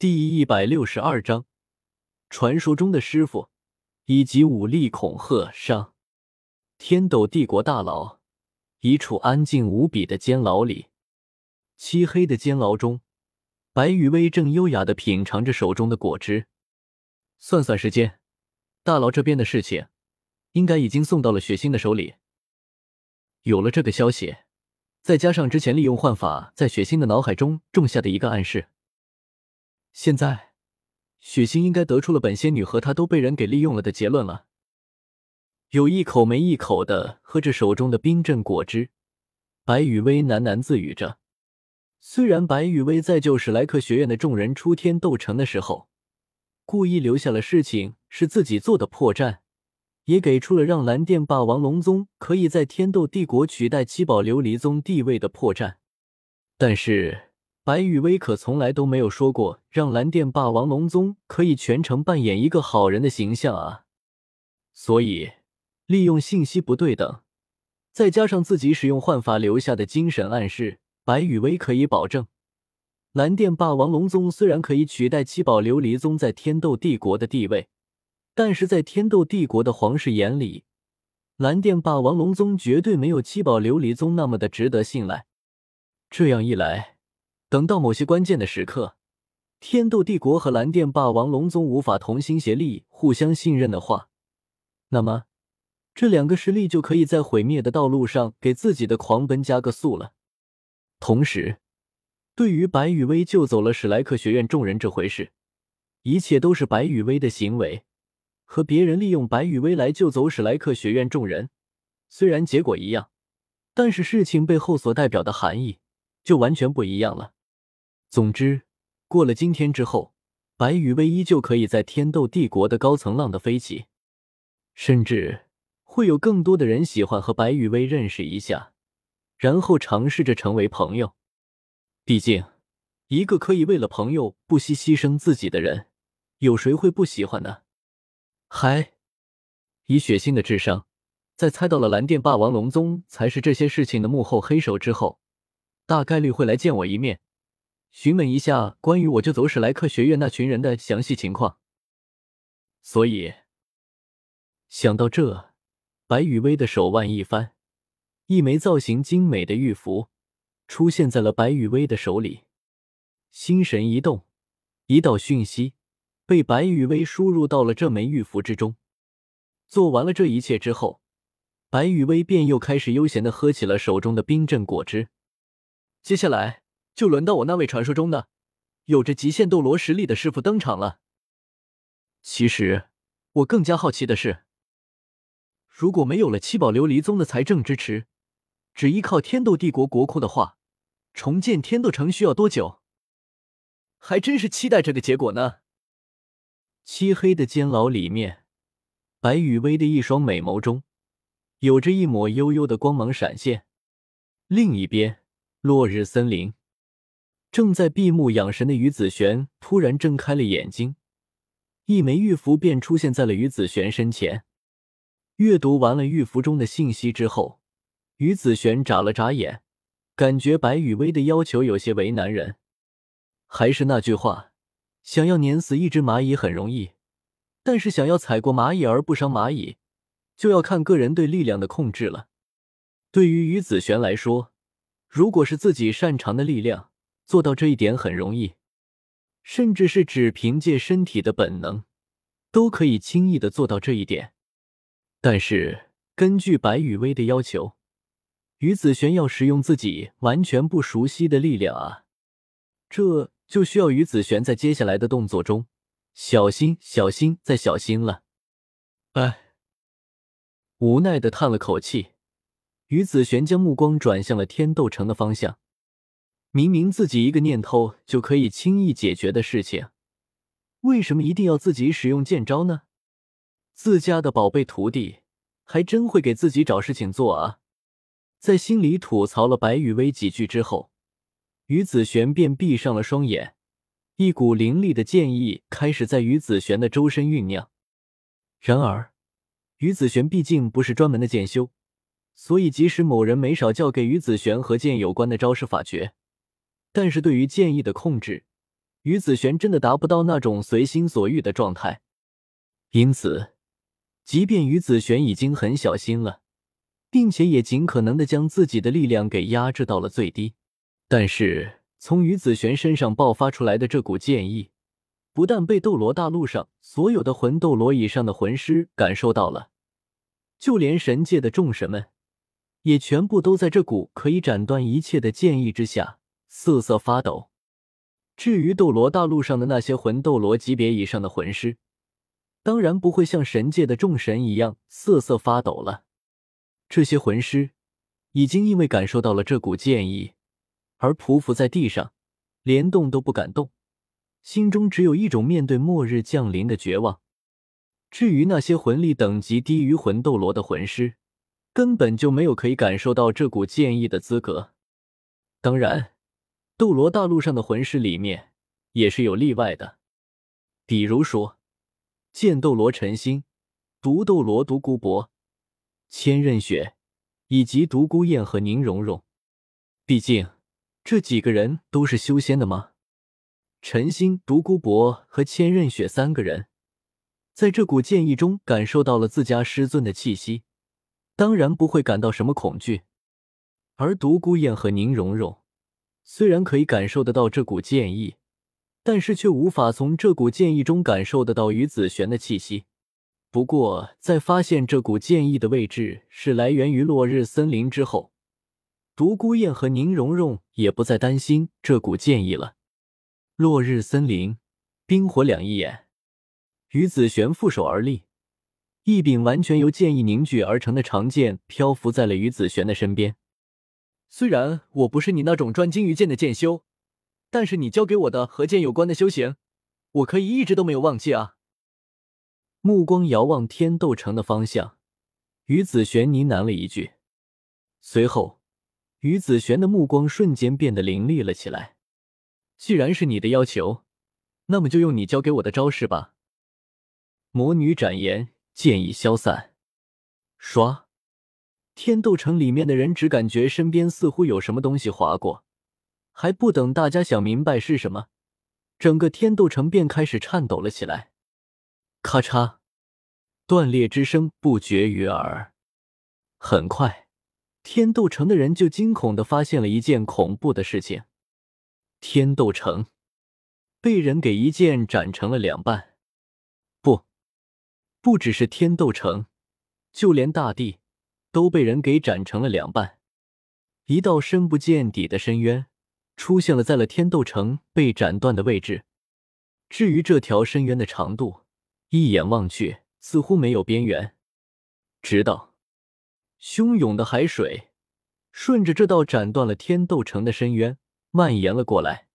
第一百六十二章，传说中的师傅以及武力恐吓上。天斗帝国大牢，一处安静无比的监牢里，漆黑的监牢中，白雨薇正优雅的品尝着手中的果汁。算算时间，大牢这边的事情，应该已经送到了雪星的手里。有了这个消息，再加上之前利用幻法在雪星的脑海中种下的一个暗示。现在，许星应该得出了本仙女和她都被人给利用了的结论了。有一口没一口的喝着手中的冰镇果汁，白雨薇喃喃自语着。虽然白雨薇在救史莱克学院的众人出天斗城的时候，故意留下了事情是自己做的破绽，也给出了让蓝电霸王龙宗可以在天斗帝国取代七宝琉璃宗地位的破绽，但是。白羽薇可从来都没有说过让蓝电霸王龙宗可以全程扮演一个好人的形象啊！所以，利用信息不对等，再加上自己使用幻法留下的精神暗示，白羽薇可以保证，蓝电霸王龙宗虽然可以取代七宝琉璃宗在天斗帝国的地位，但是在天斗帝国的皇室眼里，蓝电霸王龙宗绝对没有七宝琉璃宗那么的值得信赖。这样一来，等到某些关键的时刻，天斗帝国和蓝电霸王龙宗无法同心协力、互相信任的话，那么这两个势力就可以在毁灭的道路上给自己的狂奔加个速了。同时，对于白羽薇救走了史莱克学院众人这回事，一切都是白羽薇的行为，和别人利用白羽薇来救走史莱克学院众人，虽然结果一样，但是事情背后所代表的含义就完全不一样了。总之，过了今天之后，白羽薇依旧可以在天斗帝国的高层浪的飞起，甚至会有更多的人喜欢和白羽薇认识一下，然后尝试着成为朋友。毕竟，一个可以为了朋友不惜牺牲自己的人，有谁会不喜欢呢？还，以血腥的智商，在猜到了蓝电霸王龙宗才是这些事情的幕后黑手之后，大概率会来见我一面。询问一下关于我就走史莱克学院那群人的详细情况。所以想到这，白雨薇的手腕一翻，一枚造型精美的玉符出现在了白雨薇的手里。心神一动，一道讯息被白雨薇输入到了这枚玉符之中。做完了这一切之后，白雨薇便又开始悠闲的喝起了手中的冰镇果汁。接下来。就轮到我那位传说中的有着极限斗罗实力的师傅登场了。其实我更加好奇的是，如果没有了七宝琉璃宗的财政支持，只依靠天斗帝国国库的话，重建天斗城需要多久？还真是期待这个结果呢。漆黑的监牢里面，白雨薇的一双美眸中有着一抹幽幽的光芒闪现。另一边，落日森林。正在闭目养神的于子璇突然睁开了眼睛，一枚玉符便出现在了于子璇身前。阅读完了玉符中的信息之后，于子璇眨了眨眼，感觉白雨薇的要求有些为难人。还是那句话，想要碾死一只蚂蚁很容易，但是想要踩过蚂蚁而不伤蚂蚁，就要看个人对力量的控制了。对于于子璇来说，如果是自己擅长的力量，做到这一点很容易，甚至是只凭借身体的本能，都可以轻易的做到这一点。但是根据白雨薇的要求，于子璇要使用自己完全不熟悉的力量啊，这就需要于子璇在接下来的动作中小心、小心再小心了。哎，无奈的叹了口气，于子璇将目光转向了天斗城的方向。明明自己一个念头就可以轻易解决的事情，为什么一定要自己使用剑招呢？自家的宝贝徒弟还真会给自己找事情做啊！在心里吐槽了白雨薇几句之后，于子璇便闭上了双眼，一股凌厉的剑意开始在于子璇的周身酝酿。然而，于子璇毕竟不是专门的剑修，所以即使某人没少教给于子璇和剑有关的招式法诀。但是对于剑意的控制，于子璇真的达不到那种随心所欲的状态，因此，即便于子璇已经很小心了，并且也尽可能的将自己的力量给压制到了最低，但是从于子璇身上爆发出来的这股剑意，不但被斗罗大陆上所有的魂斗罗以上的魂师感受到了，就连神界的众神们，也全部都在这股可以斩断一切的剑意之下瑟瑟发抖。至于斗罗大陆上的那些魂斗罗级别以上的魂师，当然不会像神界的众神一样瑟瑟发抖了。这些魂师已经因为感受到了这股剑意，而匍匐在地上，连动都不敢动。心中只有一种面对末日降临的绝望。至于那些魂力等级低于魂斗罗的魂师，根本就没有可以感受到这股剑意的资格。当然，斗罗大陆上的魂师里面也是有例外的，比如说剑斗罗陈星、毒斗罗独孤博、千仞雪以及独孤雁和宁荣荣。毕竟这几个人都是修仙的吗？陈星、独孤博和千仞雪三个人，在这股剑意中感受到了自家师尊的气息，当然不会感到什么恐惧。而独孤雁和宁荣荣虽然可以感受得到这股剑意，但是却无法从这股剑意中感受得到于子璇的气息。不过，在发现这股剑意的位置是来源于落日森林之后，独孤雁和宁荣荣也不再担心这股剑意了。落日森林，冰火两仪眼。于子璇负手而立，一柄完全由剑意凝聚而成的长剑漂浮在了于子璇的身边。虽然我不是你那种专精于剑的剑修，但是你教给我的和剑有关的修行，我可以一直都没有忘记啊。目光遥望天斗城的方向，于子璇呢喃了一句，随后，于子璇的目光瞬间变得凌厉了起来。既然是你的要求，那么就用你教给我的招式吧。魔女展颜，剑意消散。唰，天斗城里面的人只感觉身边似乎有什么东西划过，还不等大家想明白是什么，整个天斗城便开始颤抖了起来。咔嚓，断裂之声不绝于耳。很快，天斗城的人就惊恐的发现了一件恐怖的事情。天斗城被人给一剑斩成了两半，不，不只是天斗城，就连大地都被人给斩成了两半。一道深不见底的深渊出现了在了天斗城被斩断的位置。至于这条深渊的长度，一眼望去似乎没有边缘，直到汹涌的海水顺着这道斩断了天斗城的深渊。蔓延了过来。